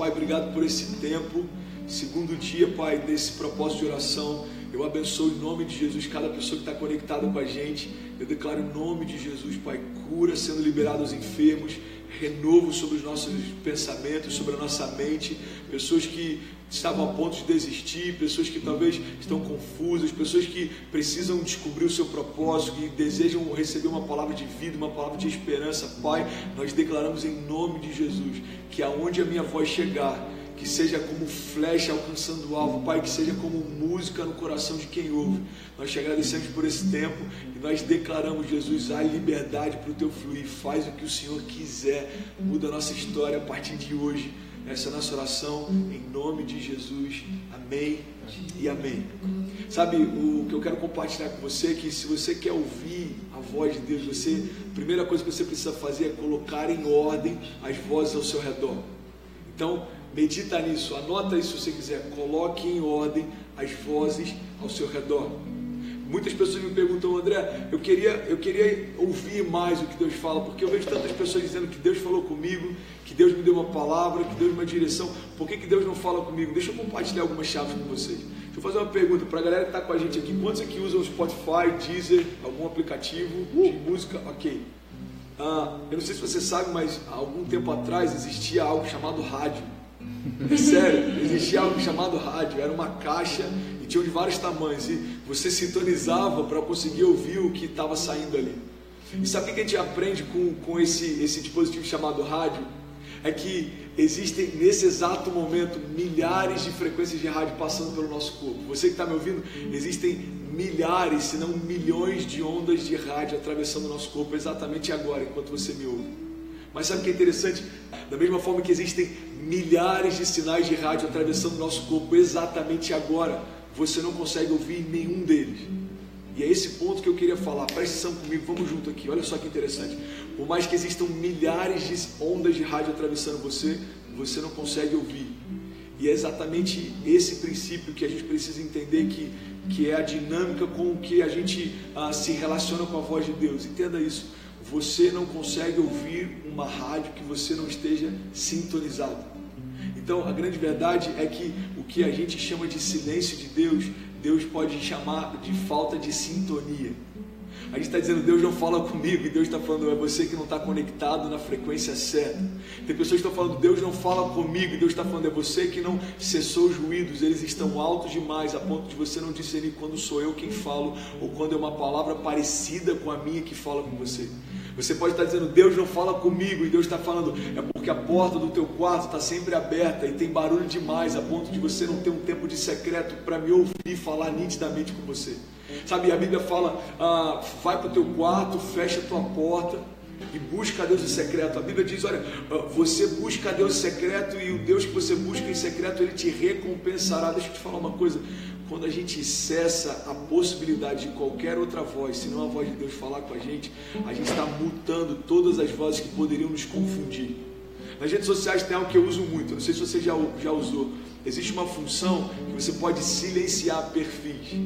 Pai, obrigado por esse tempo. Segundo dia, Pai, desse propósito de oração. Eu abençoo em nome de Jesus cada pessoa que está conectada com a gente. Eu declaro em nome de Jesus, Pai, cura sendo liberada aos enfermos, renovo sobre os nossos pensamentos, sobre a nossa mente. Pessoas que estavam a ponto de desistir, pessoas que talvez estão confusas, pessoas que precisam descobrir o seu propósito, que desejam receber uma palavra de vida, uma palavra de esperança. Pai, nós declaramos em nome de Jesus que aonde a minha voz chegar, que seja como flecha alcançando o alvo, Pai, que seja como música no coração de quem ouve. Nós te agradecemos por esse tempo e nós declaramos, Jesus, a liberdade para o teu fluir. Faz o que o Senhor quiser, muda a nossa história a partir de hoje. Essa é a nossa oração, em nome de Jesus. Amém e amém. Sabe, o que eu quero compartilhar com você é que se você quer ouvir a voz de Deus, você, a primeira coisa que você precisa fazer é colocar em ordem as vozes ao seu redor. Então, Medita nisso, anota isso se você quiser. Coloque em ordem as vozes ao seu redor. Muitas pessoas me perguntam, André, eu queria, eu queria ouvir mais o que Deus fala, porque eu vejo tantas pessoas dizendo que Deus falou comigo, que Deus me deu uma palavra, que Deus me deu uma direção. Por que, que Deus não fala comigo? Deixa eu compartilhar algumas chaves com vocês. Deixa eu fazer uma pergunta para a galera que está com a gente aqui. Quantos aqui usam Spotify, Deezer, algum aplicativo de música? Ok. Ah, eu não sei se você sabe, mas há algum tempo atrás existia algo chamado rádio. Sério, existia algo chamado rádio, era uma caixa e tinha de vários tamanhos. E você sintonizava para conseguir ouvir o que estava saindo ali. E sabe o que a gente aprende com, com esse, esse dispositivo chamado rádio? É que existem nesse exato momento milhares de frequências de rádio passando pelo nosso corpo. Você que está me ouvindo, existem milhares, se não milhões de ondas de rádio atravessando o nosso corpo exatamente agora, enquanto você me ouve. Mas sabe o que é interessante? Da mesma forma que existem milhares de sinais de rádio atravessando o nosso corpo exatamente agora, você não consegue ouvir nenhum deles. E é esse ponto que eu queria falar. Preste atenção comigo, vamos junto aqui. Olha só que interessante. Por mais que existam milhares de ondas de rádio atravessando você, você não consegue ouvir. E é exatamente esse princípio que a gente precisa entender que, que é a dinâmica com que a gente ah, se relaciona com a voz de Deus. Entenda isso. Você não consegue ouvir uma rádio que você não esteja sintonizado. Então, a grande verdade é que o que a gente chama de silêncio de Deus, Deus pode chamar de falta de sintonia. A gente está dizendo, Deus não fala comigo, e Deus está falando, é você que não está conectado na frequência certa. Tem pessoas que estão falando, Deus não fala comigo, e Deus está falando, é você que não cessou os ruídos, eles estão altos demais, a ponto de você não discernir quando sou eu quem falo, ou quando é uma palavra parecida com a minha que fala com você. Você pode estar dizendo, Deus não fala comigo, e Deus está falando, é porque a porta do teu quarto está sempre aberta e tem barulho demais, a ponto de você não ter um tempo de secreto para me ouvir falar nitidamente com você. Sabe, a Bíblia fala, ah, vai para o teu quarto, fecha a tua porta e busca a Deus em secreto. A Bíblia diz, olha, ah, você busca a Deus em secreto e o Deus que você busca em secreto, Ele te recompensará. Deixa eu te falar uma coisa, quando a gente cessa a possibilidade de qualquer outra voz, se não a voz de Deus falar com a gente, a gente está mutando todas as vozes que poderiam nos confundir. Nas redes sociais tem algo que eu uso muito, não sei se você já, já usou. Existe uma função que você pode silenciar perfis.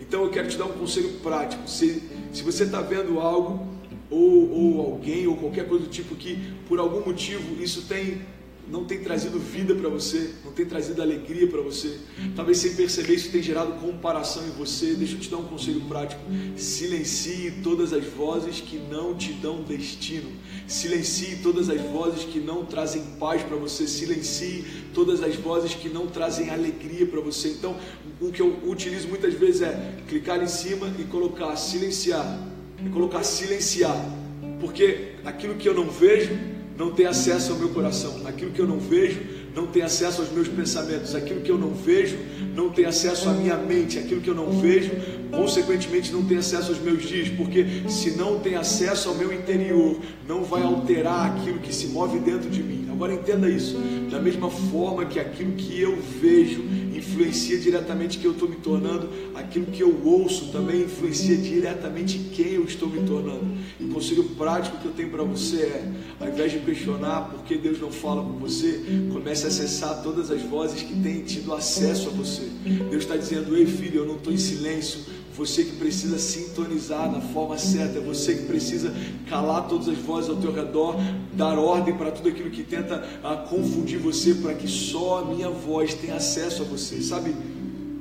Então eu quero te dar um conselho prático. Se, se você está vendo algo, ou, ou alguém, ou qualquer coisa do tipo que por algum motivo isso tem não tem trazido vida para você, não tem trazido alegria para você. Talvez sem perceber isso tem gerado comparação em você. Deixa eu te dar um conselho prático. Silencie todas as vozes que não te dão destino. Silencie todas as vozes que não trazem paz para você. Silencie todas as vozes que não trazem alegria para você. Então, o que eu utilizo muitas vezes é clicar em cima e colocar silenciar. E colocar silenciar. Porque aquilo que eu não vejo não tem acesso ao meu coração. Aquilo que eu não vejo não tem acesso aos meus pensamentos. Aquilo que eu não vejo não tem acesso à minha mente. Aquilo que eu não vejo, consequentemente, não tem acesso aos meus dias. Porque se não tem acesso ao meu interior, não vai alterar aquilo que se move dentro de mim. Agora entenda isso. Da mesma forma que aquilo que eu vejo influencia diretamente quem eu estou me tornando, aquilo que eu ouço também influencia diretamente quem eu estou me tornando. E o conselho prático que eu tenho para você é, ao invés de questionar por que Deus não fala com você, comece a acessar todas as vozes que têm tido acesso a você. Deus está dizendo, ei filho, eu não estou em silêncio, você que precisa sintonizar da forma certa, é você que precisa calar todas as vozes ao teu redor, dar ordem para tudo aquilo que tenta ah, confundir você, para que só a minha voz tenha acesso a você, sabe?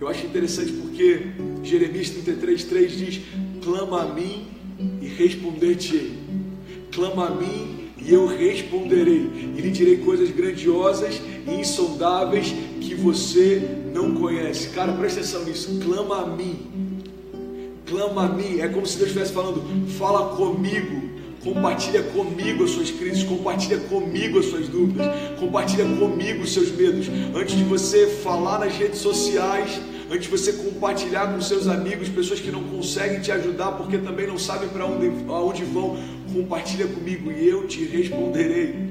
Eu acho interessante porque Jeremias 33, 3 diz: clama a mim e responder-te-ei. Clama a mim e eu responderei, e lhe direi coisas grandiosas e insondáveis que você não conhece. Cara, presta atenção nisso. Clama a mim clama a mim. É como se Deus estivesse falando: fala comigo, compartilha comigo as suas crises, compartilha comigo as suas dúvidas, compartilha comigo os seus medos. Antes de você falar nas redes sociais, antes de você compartilhar com seus amigos, pessoas que não conseguem te ajudar porque também não sabem para onde, vão, compartilha comigo e eu te responderei.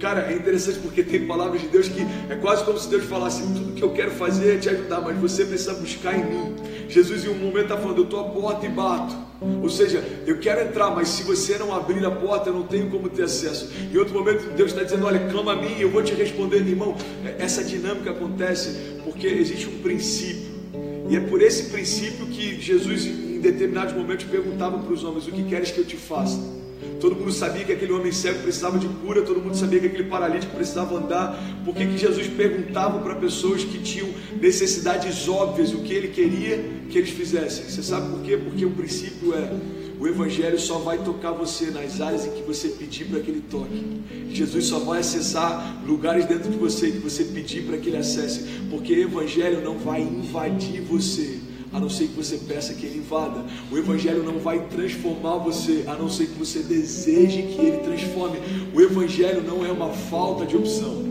Cara, é interessante porque tem palavras de Deus que é quase como se Deus falasse: tudo que eu quero fazer é te ajudar, mas você precisa buscar em mim. Jesus, em um momento, está falando: eu estou à porta e bato. Ou seja, eu quero entrar, mas se você não abrir a porta, eu não tenho como ter acesso. Em outro momento, Deus está dizendo: olha, clama a mim, eu vou te responder, irmão. Essa dinâmica acontece porque existe um princípio. E é por esse princípio que Jesus, em determinados momentos, perguntava para os homens: o que queres que eu te faça? Todo mundo sabia que aquele homem cego precisava de cura, todo mundo sabia que aquele paralítico precisava andar. Por que, Jesus perguntava para pessoas que tinham necessidades óbvias o que ele queria que eles fizessem? Você sabe por quê? Porque o princípio é: o Evangelho só vai tocar você nas áreas em que você pedir para que ele toque. Jesus só vai acessar lugares dentro de você que você pedir para que ele acesse, porque o Evangelho não vai invadir você a não ser que você peça que ele invada. O Evangelho não vai transformar você, a não ser que você deseje que ele transforme. O Evangelho não é uma falta de opção.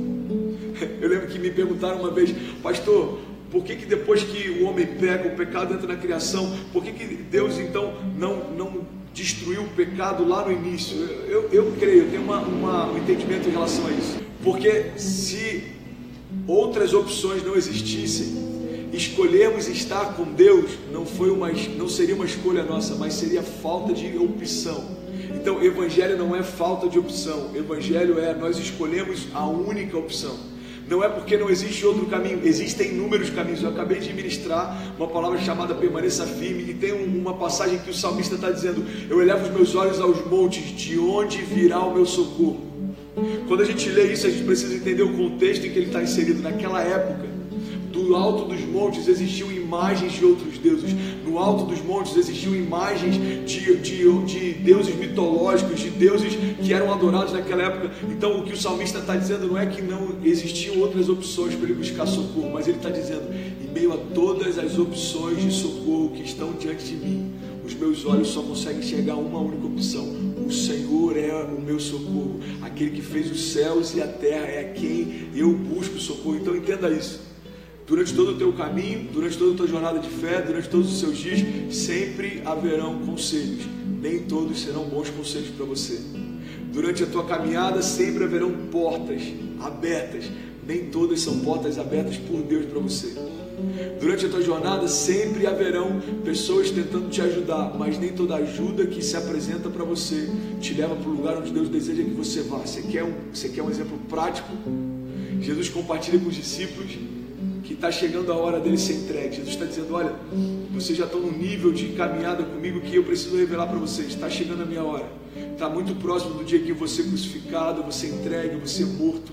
Eu lembro que me perguntaram uma vez, pastor, por que, que depois que o homem peca, o pecado entra na criação, por que, que Deus então não, não destruiu o pecado lá no início? Eu, eu, eu creio, eu tenho uma, uma, um entendimento em relação a isso. Porque se outras opções não existissem, escolhermos estar com Deus não foi uma, não seria uma escolha nossa, mas seria falta de opção. Então, evangelho não é falta de opção. Evangelho é nós escolhemos a única opção. Não é porque não existe outro caminho, existem inúmeros caminhos. Eu acabei de ministrar uma palavra chamada permaneça firme, e tem uma passagem que o salmista está dizendo: Eu elevo os meus olhos aos montes, de onde virá o meu socorro? Quando a gente lê isso, a gente precisa entender o contexto em que ele está inserido. Naquela época, do alto dos montes existiam imagens de outros deuses. No alto dos montes existiam imagens de, de, de deuses mitológicos, de deuses que eram adorados naquela época. Então, o que o salmista está dizendo não é que não existiam outras opções para ele buscar socorro, mas ele está dizendo: em meio a todas as opções de socorro que estão diante de mim, os meus olhos só conseguem enxergar uma única opção. O Senhor é o meu socorro. Aquele que fez os céus e a terra é a quem eu busco socorro. Então entenda isso. Durante todo o teu caminho, durante toda a tua jornada de fé, durante todos os seus dias, sempre haverão conselhos. Nem todos serão bons conselhos para você. Durante a tua caminhada, sempre haverão portas abertas. Nem todas são portas abertas por Deus para você. Durante a tua jornada, sempre haverão pessoas tentando te ajudar, mas nem toda ajuda que se apresenta para você te leva para o lugar onde Deus deseja que você vá. Você quer um, você quer um exemplo prático? Jesus compartilha com os discípulos que está chegando a hora dele ser entregue. Jesus está dizendo: Olha, vocês já estão num nível de caminhada comigo que eu preciso revelar para vocês. Está chegando a minha hora. Está muito próximo do dia que ser crucificado, ser entregue, ser morto.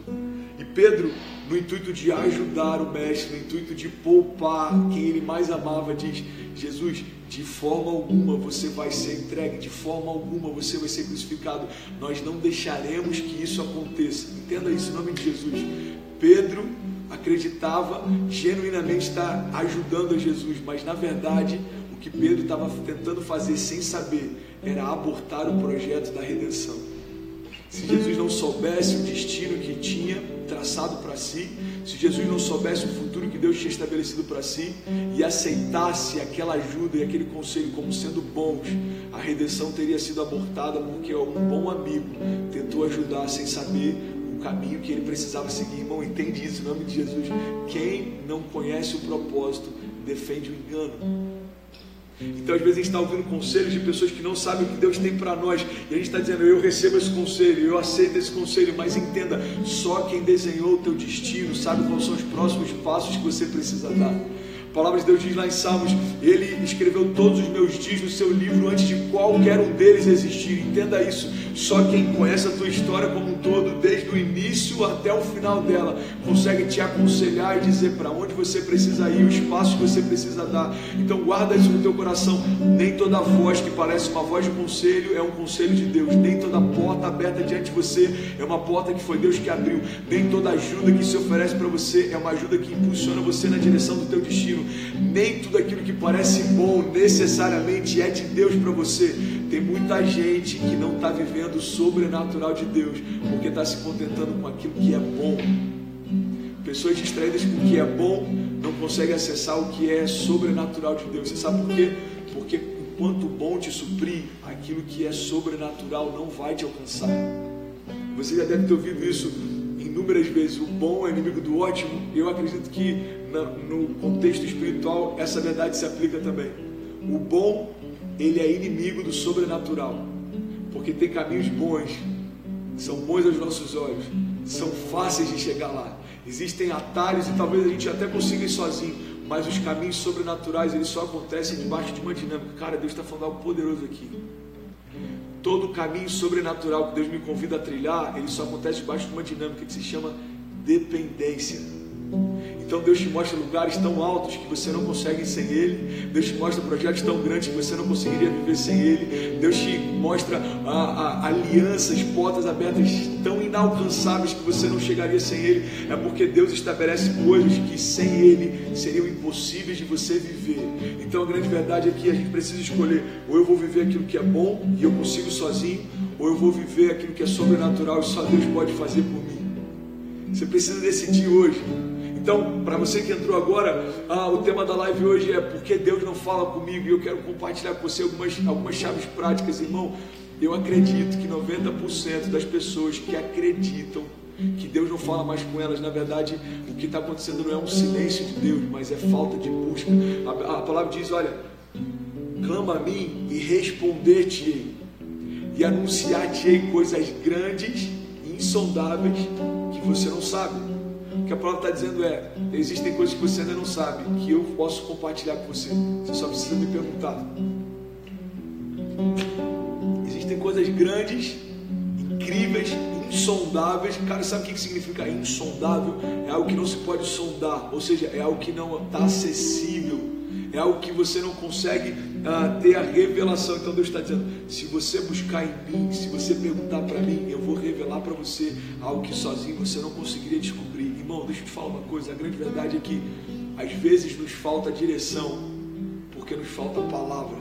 E Pedro, no intuito de ajudar o mestre, no intuito de poupar quem ele mais amava, diz: Jesus, de forma alguma você vai ser entregue, de forma alguma você vai ser crucificado. Nós não deixaremos que isso aconteça. Entenda isso em nome de Jesus. Pedro acreditava genuinamente estar ajudando a Jesus, mas na verdade o que Pedro estava tentando fazer sem saber era abortar o projeto da redenção. Se Jesus não soubesse o destino que tinha traçado para si, se Jesus não soubesse o futuro que Deus tinha estabelecido para si e aceitasse aquela ajuda e aquele conselho como sendo bons, a redenção teria sido abortada porque um bom amigo tentou ajudar sem saber o caminho que ele precisava seguir. Irmão, entende isso em nome de Jesus. Quem não conhece o propósito defende o engano. Então, às vezes, a gente está ouvindo conselhos de pessoas que não sabem o que Deus tem para nós, e a gente está dizendo: Eu recebo esse conselho, eu aceito esse conselho, mas entenda, só quem desenhou o teu destino sabe quais são os próximos passos que você precisa dar. A palavra de Deus diz lá em Salmos: Ele escreveu todos os meus dias no seu livro antes de qualquer um deles existir. Entenda isso. Só quem conhece a tua história como um todo, desde o início até o final dela, consegue te aconselhar e dizer para onde você precisa ir, os passos que você precisa dar. Então guarda isso no teu coração. Nem toda voz que parece uma voz de conselho é um conselho de Deus. Nem toda porta aberta diante de você é uma porta que foi Deus que abriu. Nem toda ajuda que se oferece para você é uma ajuda que impulsiona você na direção do teu destino. Nem tudo aquilo que parece bom necessariamente é de Deus para você. Tem muita gente que não está vivendo o sobrenatural de Deus, porque está se contentando com aquilo que é bom. Pessoas distraídas com o que é bom não conseguem acessar o que é sobrenatural de Deus. Você sabe por quê? Porque enquanto o bom te suprir, aquilo que é sobrenatural não vai te alcançar. Você já deve ter ouvido isso inúmeras vezes. O bom é inimigo do ótimo. Eu acredito que no contexto espiritual essa verdade se aplica também. O bom ele é inimigo do sobrenatural, porque tem caminhos bons, são bons aos nossos olhos, são fáceis de chegar lá. Existem atalhos e talvez a gente até consiga ir sozinho, mas os caminhos sobrenaturais eles só acontecem debaixo de uma dinâmica. Cara, Deus está falando algo poderoso aqui. Todo caminho sobrenatural que Deus me convida a trilhar, ele só acontece debaixo de uma dinâmica que se chama dependência. Então Deus te mostra lugares tão altos que você não consegue sem Ele. Deus te mostra projetos tão grandes que você não conseguiria viver sem Ele. Deus te mostra a, a, alianças, portas abertas tão inalcançáveis que você não chegaria sem Ele. É porque Deus estabelece coisas que sem Ele seriam impossíveis de você viver. Então a grande verdade é que a gente precisa escolher: ou eu vou viver aquilo que é bom e eu consigo sozinho, ou eu vou viver aquilo que é sobrenatural e só Deus pode fazer por mim. Você precisa decidir hoje. Então, para você que entrou agora, ah, o tema da live hoje é por que Deus não fala comigo e eu quero compartilhar com você algumas, algumas chaves práticas, irmão. Eu acredito que 90% das pessoas que acreditam que Deus não fala mais com elas, na verdade, o que está acontecendo não é um silêncio de Deus, mas é falta de busca. A, a palavra diz: olha, clama a mim e responder-te-ei, e anunciar-te-ei coisas grandes e insondáveis que você não sabe. Que a palavra está dizendo é: existem coisas que você ainda não sabe, que eu posso compartilhar com você. Você só precisa me perguntar. Existem coisas grandes, incríveis, insondáveis. Cara, sabe o que significa insondável? É algo que não se pode sondar, ou seja, é algo que não está acessível é algo que você não consegue uh, ter a revelação. Então Deus está dizendo: se você buscar em mim, se você perguntar para mim, eu vou revelar para você algo que sozinho você não conseguiria descobrir. Irmão, deixa eu te falar uma coisa: a grande verdade é que às vezes nos falta direção, porque nos falta palavra.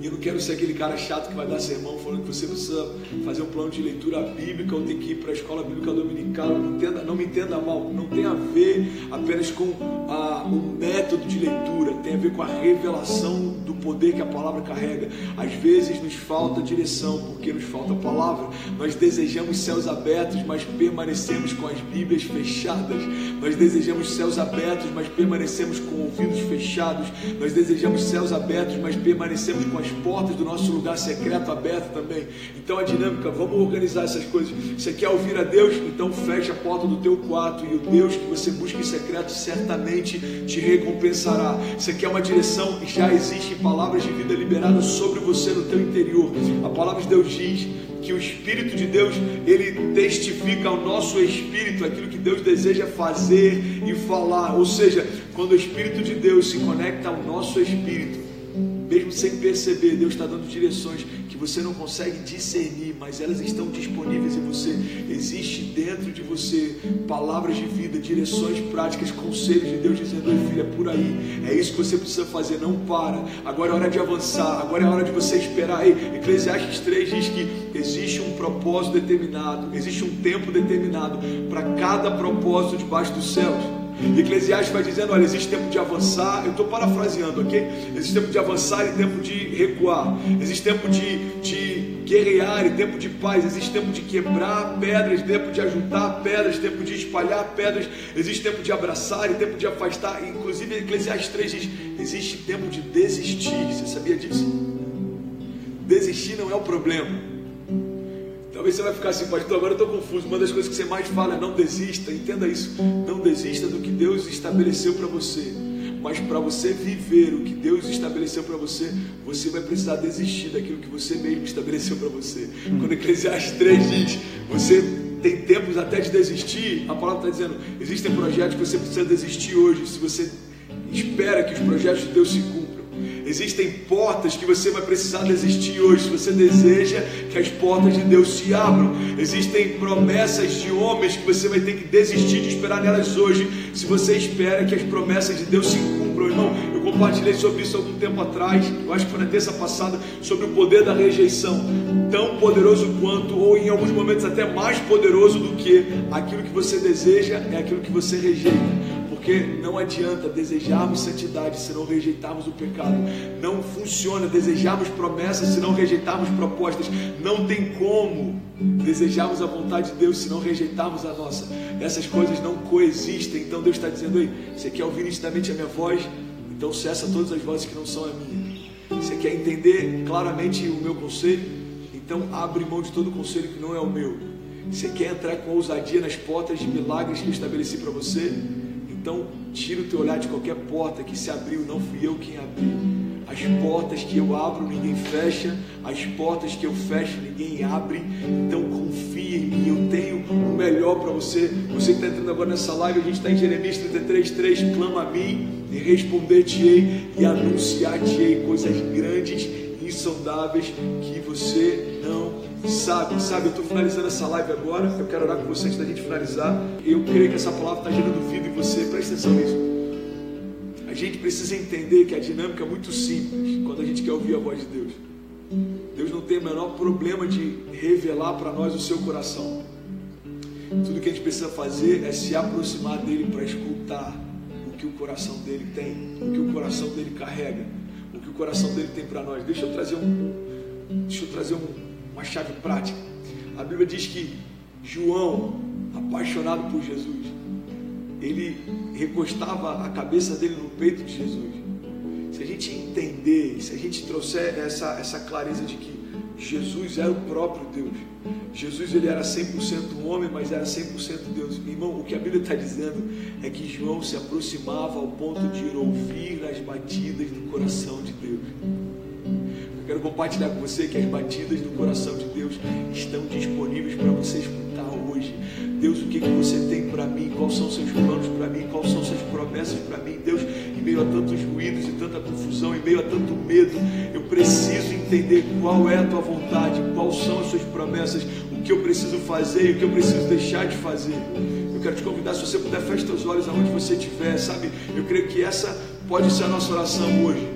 E eu não quero ser aquele cara chato que vai dar sermão falando que você precisa fazer um plano de leitura bíblica ou tem que ir para a escola bíblica dominical. Não, entenda, não me entenda mal, não tem a ver apenas com a, o método de leitura, tem a ver com a revelação do poder que a palavra carrega. Às vezes nos falta direção, porque nos falta palavra. Nós desejamos céus abertos, mas permanecemos com as Bíblias fechadas. Nós desejamos céus abertos, mas permanecemos com ouvidos fechados. Nós desejamos céus abertos, mas permanecemos com as portas do nosso lugar secreto abertas também. Então a dinâmica, vamos organizar essas coisas. Você quer ouvir a Deus? Então feche a porta do teu quarto e o Deus que você busca em secreto certamente te recompensará. Você quer uma direção? Já existem palavras de vida liberadas sobre você no teu interior. A palavra de Deus diz que o Espírito de Deus ele testifica ao nosso espírito aquilo que Deus deseja fazer e falar. Ou seja, quando o Espírito de Deus se conecta ao nosso espírito, mesmo sem perceber, Deus está dando direções que você não consegue discernir, mas elas estão disponíveis em você. Existe dentro de você palavras de vida, direções práticas, conselhos de Deus dizendo: Oi, filho, é por aí, é isso que você precisa fazer, não para. Agora é hora de avançar, agora é hora de você esperar. Ei, Eclesiastes 3 diz que existe um propósito determinado, existe um tempo determinado para cada propósito debaixo dos céus. Eclesiastes vai dizendo: olha, existe tempo de avançar. Eu estou parafraseando, ok? Existe tempo de avançar e tempo de recuar. Existe tempo de, de guerrear e tempo de paz. Existe tempo de quebrar pedras, tempo de ajuntar pedras, tempo de espalhar pedras. Existe tempo de abraçar e tempo de afastar. Inclusive, Eclesiastes 3 diz: existe tempo de desistir. Você sabia disso? Desistir não é o problema. Você vai ficar assim, pastor, agora eu estou confuso. Uma das coisas que você mais fala é não desista. Entenda isso. Não desista do que Deus estabeleceu para você. Mas para você viver o que Deus estabeleceu para você, você vai precisar desistir daquilo que você mesmo estabeleceu para você. Quando Eclesiastes 3 diz, você tem tempos até de desistir, a palavra está dizendo, existem projetos que você precisa desistir hoje. Se você espera que os projetos de Deus se cumpram, Existem portas que você vai precisar desistir hoje, se você deseja que as portas de Deus se abram. Existem promessas de homens que você vai ter que desistir de esperar nelas hoje, se você espera que as promessas de Deus se cumpram, irmão. Eu compartilhei sobre isso algum tempo atrás, eu acho que foi na terça passada, sobre o poder da rejeição. Tão poderoso quanto, ou em alguns momentos até mais poderoso do que aquilo que você deseja é aquilo que você rejeita. Porque não adianta desejarmos santidade se não rejeitarmos o pecado. Não funciona desejarmos promessas se não rejeitarmos propostas. Não tem como desejarmos a vontade de Deus se não rejeitarmos a nossa. Essas coisas não coexistem. Então Deus está dizendo aí: você quer ouvir nitidamente a minha voz? Então cessa todas as vozes que não são a minha. Você quer entender claramente o meu conselho? Então abre mão de todo conselho que não é o meu. Você quer entrar com ousadia nas portas de milagres que eu estabeleci para você? Então, tira o teu olhar de qualquer porta que se abriu, não fui eu quem abriu. As portas que eu abro, ninguém fecha. As portas que eu fecho, ninguém abre. Então confia em mim. Eu tenho o melhor para você. Você que está entrando agora nessa live, a gente está em Jeremias 33, 3. Clama a mim e responder-te-ei e anunciar-te-ei coisas grandes insondáveis que você não sabe, sabe, eu estou finalizando essa live agora, eu quero orar com você antes da gente finalizar. Eu creio que essa palavra está gerando vida em você, presta atenção nisso. A gente precisa entender que a dinâmica é muito simples quando a gente quer ouvir a voz de Deus. Deus não tem o menor problema de revelar para nós o seu coração. Tudo que a gente precisa fazer é se aproximar dele para escutar o que o coração dele tem, o que o coração dele carrega, o que o coração dele tem para nós. Deixa eu trazer um, deixa eu trazer um, uma chave prática. A Bíblia diz que João, apaixonado por Jesus, ele recostava a cabeça dele no peito de Jesus. Se a gente entender, se a gente trouxer essa, essa clareza de que Jesus era o próprio Deus, Jesus ele era 100% homem, mas era 100% Deus. Irmão, o que a Bíblia está dizendo é que João se aproximava ao ponto de ouvir as batidas do coração de Deus. Quero compartilhar com você que as batidas do coração de Deus estão disponíveis para você escutar hoje. Deus, o que, que você tem para mim? Quais são seus planos para mim? Quais são as suas promessas para mim? Deus, em meio a tantos ruídos e tanta confusão, em meio a tanto medo, eu preciso entender qual é a tua vontade, quais são as suas promessas, o que eu preciso fazer e o que eu preciso deixar de fazer. Eu quero te convidar, se você puder, feche os olhos aonde você estiver, sabe? Eu creio que essa pode ser a nossa oração hoje.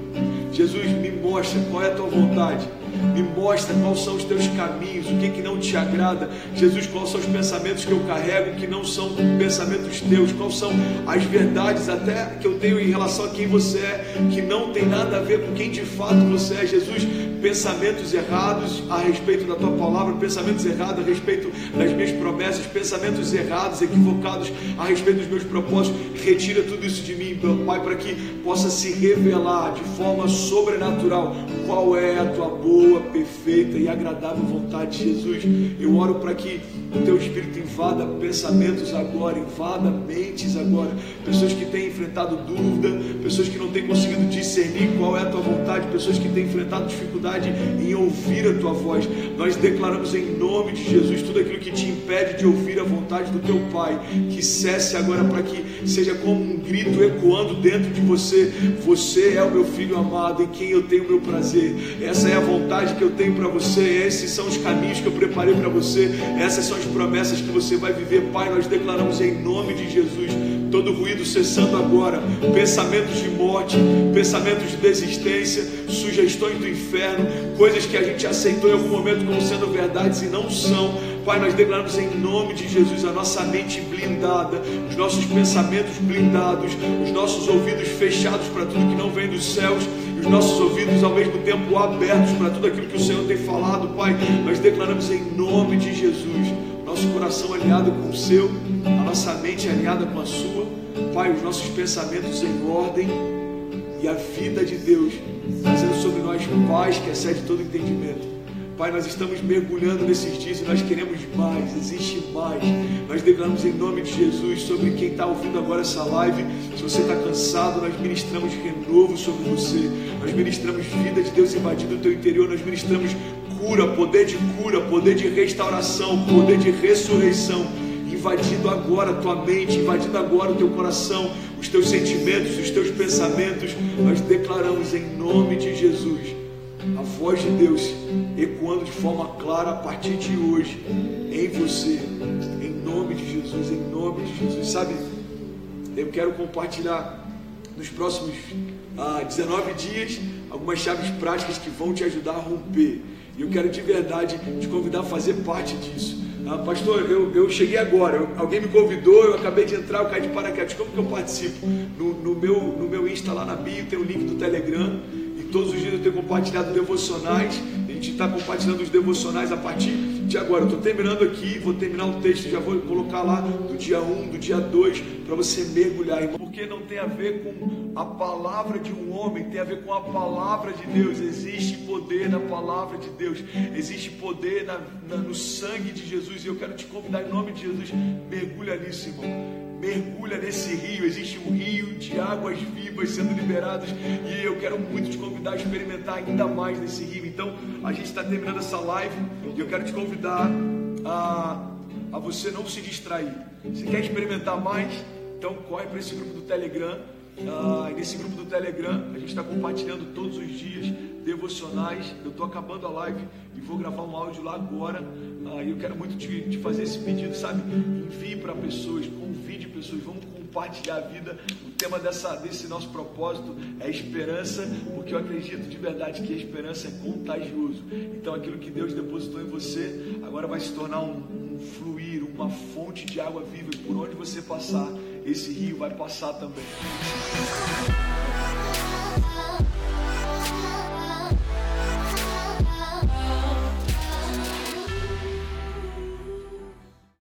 Jesus, me mostra qual é a tua vontade. Me mostra quais são os teus caminhos, o que, que não te agrada. Jesus, quais são os pensamentos que eu carrego que não são pensamentos teus, quais são as verdades até que eu tenho em relação a quem você é, que não tem nada a ver com quem de fato você é. Jesus, pensamentos errados a respeito da tua palavra, pensamentos errados a respeito das minhas promessas, pensamentos errados, equivocados a respeito dos meus propósitos. Retira tudo isso de mim, meu Pai, para que possa se revelar de forma sobrenatural qual é a tua boa, perfeita e agradável vontade, Jesus. Eu oro para que o teu Espírito invada pensamentos agora, invada mentes agora. Pessoas que têm enfrentado dúvida, pessoas que não têm conseguido discernir qual é a tua vontade, pessoas que têm enfrentado dificuldade em ouvir a tua voz. Nós declaramos em nome de Jesus tudo aquilo que te impede de ouvir a vontade do teu Pai, que cesse agora para que seja como um grito ecoando dentro de você. Você é o meu filho amado em quem eu tenho meu prazer. Essa é a vontade que eu tenho para você. Esses são os caminhos que eu preparei para você. Essas são as essas promessas que você vai viver, Pai, nós declaramos em nome de Jesus todo ruído cessando agora, pensamentos de morte, pensamentos de desistência, sugestões do inferno, coisas que a gente aceitou em algum momento como sendo verdades e não são. Pai, nós declaramos em nome de Jesus a nossa mente blindada, os nossos pensamentos blindados, os nossos ouvidos fechados para tudo que não vem dos céus os nossos ouvidos ao mesmo tempo abertos para tudo aquilo que o Senhor tem falado, Pai. Nós declaramos em nome de Jesus, nosso coração alinhado com o seu, a nossa mente alinhada com a sua, Pai, os nossos pensamentos em ordem e a vida de Deus trazendo sobre nós paz que excede todo entendimento. Pai, nós estamos mergulhando nesses dias e nós queremos mais, existe mais. Nós declaramos em nome de Jesus sobre quem está ouvindo agora essa live. Se você está cansado, nós ministramos renovo sobre você. Nós ministramos vida de Deus invadindo o teu interior. Nós ministramos cura, poder de cura, poder de restauração, poder de ressurreição. Invadindo agora a tua mente, invadindo agora o teu coração, os teus sentimentos, os teus pensamentos. Nós declaramos em nome de Jesus a voz de Deus ecoando de forma clara a partir de hoje em você, em nome de Jesus, em nome de Jesus. Sabe, eu quero compartilhar nos próximos ah, 19 dias algumas chaves práticas que vão te ajudar a romper. E eu quero de verdade te convidar a fazer parte disso. Ah, pastor, eu, eu cheguei agora, eu, alguém me convidou, eu acabei de entrar, eu caí de paraquedas. Como que eu participo? No, no, meu, no meu Insta lá na bio tem o link do Telegram Todos os dias eu tenho compartilhado devocionais. A gente está compartilhando os devocionais a partir de agora. Estou terminando aqui, vou terminar o texto, já vou colocar lá do dia 1, do dia 2, para você mergulhar, irmão. Porque não tem a ver com a palavra de um homem, tem a ver com a palavra de Deus. Existe poder na palavra de Deus, existe poder na, na, no sangue de Jesus. E eu quero te convidar em nome de Jesus, mergulha nisso, irmão mergulha nesse rio. Existe um rio de águas vivas sendo liberadas e eu quero muito te convidar a experimentar ainda mais nesse rio. Então, a gente está terminando essa live e eu quero te convidar a, a você não se distrair. Se quer experimentar mais, então corre para esse grupo do Telegram. Ah, nesse grupo do Telegram, a gente está compartilhando todos os dias devocionais. Eu estou acabando a live e vou gravar um áudio lá agora. Ah, eu quero muito te, te fazer esse pedido, sabe? Envie para pessoas, convide pessoas, vamos compartilhar a vida. O tema dessa, desse nosso propósito é esperança, porque eu acredito de verdade que a esperança é contagioso. Então aquilo que Deus depositou em você agora vai se tornar um, um fluir, uma fonte de água viva. Por onde você passar, esse rio vai passar também.